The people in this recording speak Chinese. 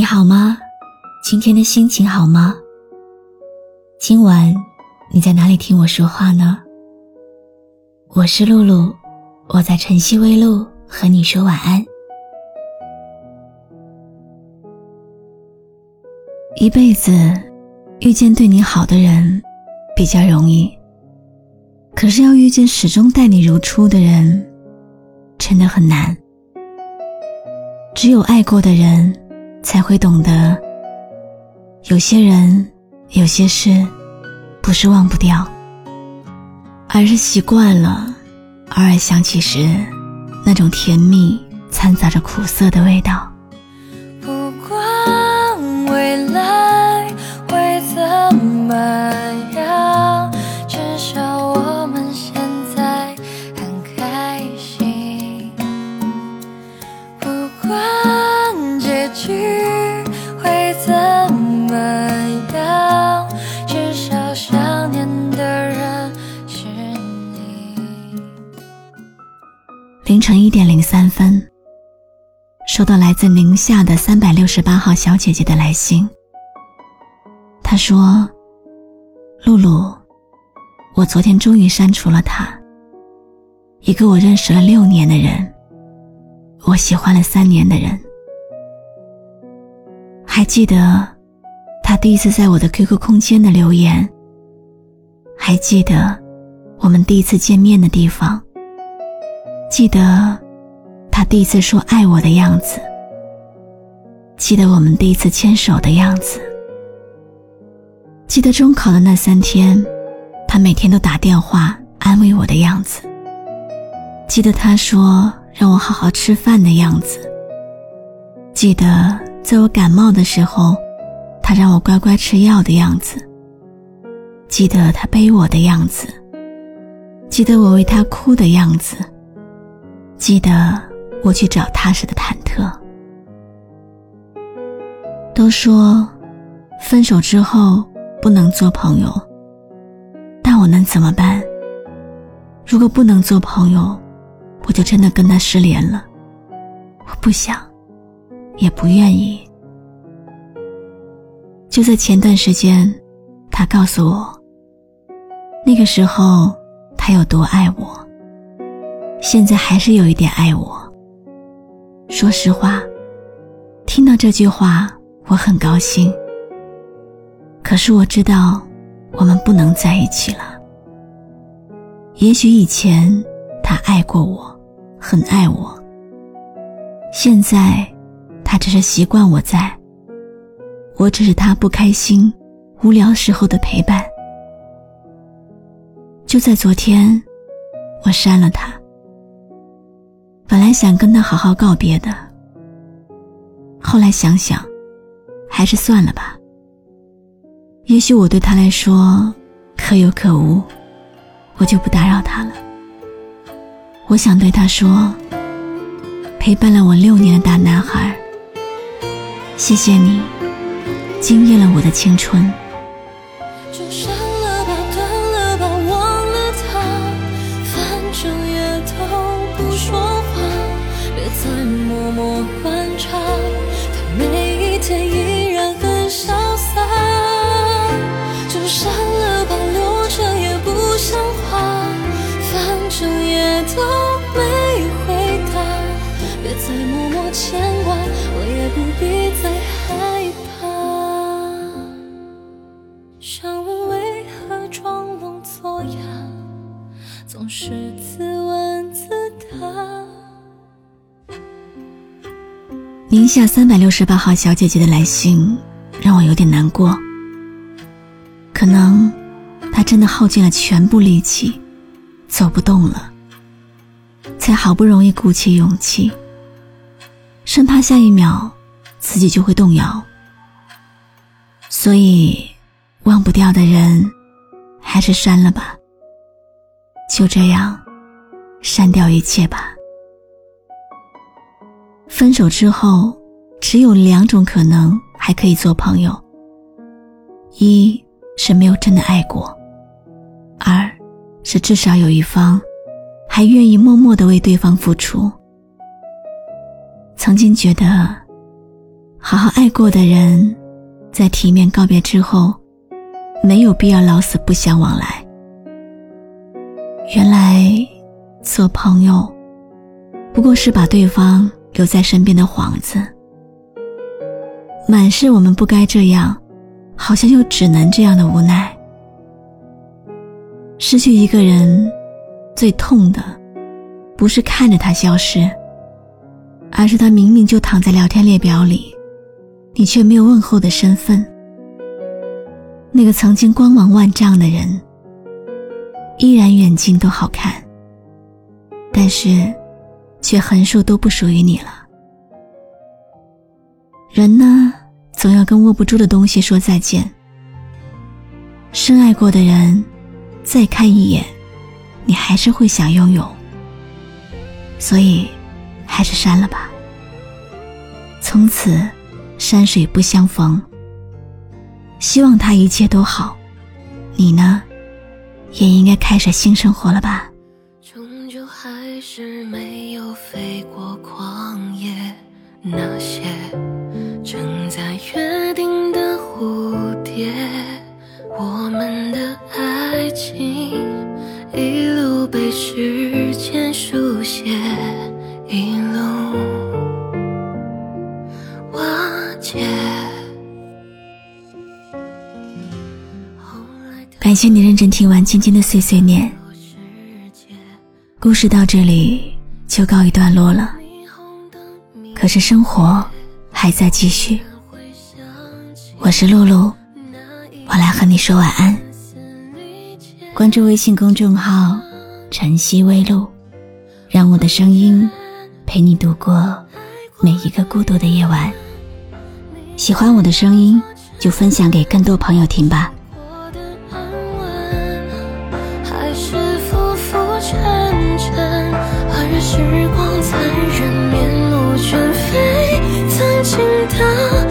你好吗？今天的心情好吗？今晚你在哪里听我说话呢？我是露露，我在晨曦微露和你说晚安。一辈子遇见对你好的人比较容易，可是要遇见始终待你如初的人，真的很难。只有爱过的人。才会懂得，有些人、有些事，不是忘不掉，而是习惯了，偶尔想起时，那种甜蜜掺杂着苦涩的味道。凌晨一点零三分，收到来自宁夏的三百六十八号小姐姐的来信。她说：“露露，我昨天终于删除了他，一个我认识了六年的人，我喜欢了三年的人。还记得他第一次在我的 QQ 空间的留言，还记得我们第一次见面的地方。”记得他第一次说爱我的样子，记得我们第一次牵手的样子，记得中考的那三天，他每天都打电话安慰我的样子，记得他说让我好好吃饭的样子，记得在我感冒的时候，他让我乖乖吃药的样子，记得他背我的样子，记得我为他哭的样子。记得我去找他时的忐忑。都说分手之后不能做朋友，但我能怎么办？如果不能做朋友，我就真的跟他失联了。我不想，也不愿意。就在前段时间，他告诉我，那个时候他有多爱我。现在还是有一点爱我。说实话，听到这句话我很高兴。可是我知道，我们不能在一起了。也许以前他爱过我，很爱我。现在，他只是习惯我在，我只是他不开心、无聊时候的陪伴。就在昨天，我删了他。本来想跟他好好告别的，后来想想，还是算了吧。也许我对他来说可有可无，我就不打扰他了。我想对他说：“陪伴了我六年的大男孩，谢谢你，惊艳了我的青春。”总宁夏三百六十八号小姐姐的来信让我有点难过。可能她真的耗尽了全部力气，走不动了，才好不容易鼓起勇气，生怕下一秒自己就会动摇。所以，忘不掉的人，还是删了吧。就这样，删掉一切吧。分手之后，只有两种可能还可以做朋友：一是没有真的爱过，二是至少有一方还愿意默默的为对方付出。曾经觉得，好好爱过的人，在体面告别之后，没有必要老死不相往来。原来，做朋友，不过是把对方留在身边的幌子。满是我们不该这样，好像又只能这样的无奈。失去一个人，最痛的，不是看着他消失，而是他明明就躺在聊天列表里，你却没有问候的身份。那个曾经光芒万丈的人，依然远近都好看，但是，却横竖都不属于你了。人呢，总要跟握不住的东西说再见。深爱过的人。再看一眼，你还是会想拥有，所以还是删了吧。从此山水不相逢。希望他一切都好，你呢，也应该开始新生活了吧。终究还是没飞过旷野，那些正在约定的蝴蝶，我们的爱情。一路被时间书写，一路瓦解。感谢你认真听完今天的碎碎念，故事到这里就告一段落了。可是生活还在继续，我是露露，我来和你说晚安。关注微信公众号“晨曦微露”，让我的声音陪你度过每一个孤独的夜晚。喜欢我的声音，就分享给更多朋友听吧。情的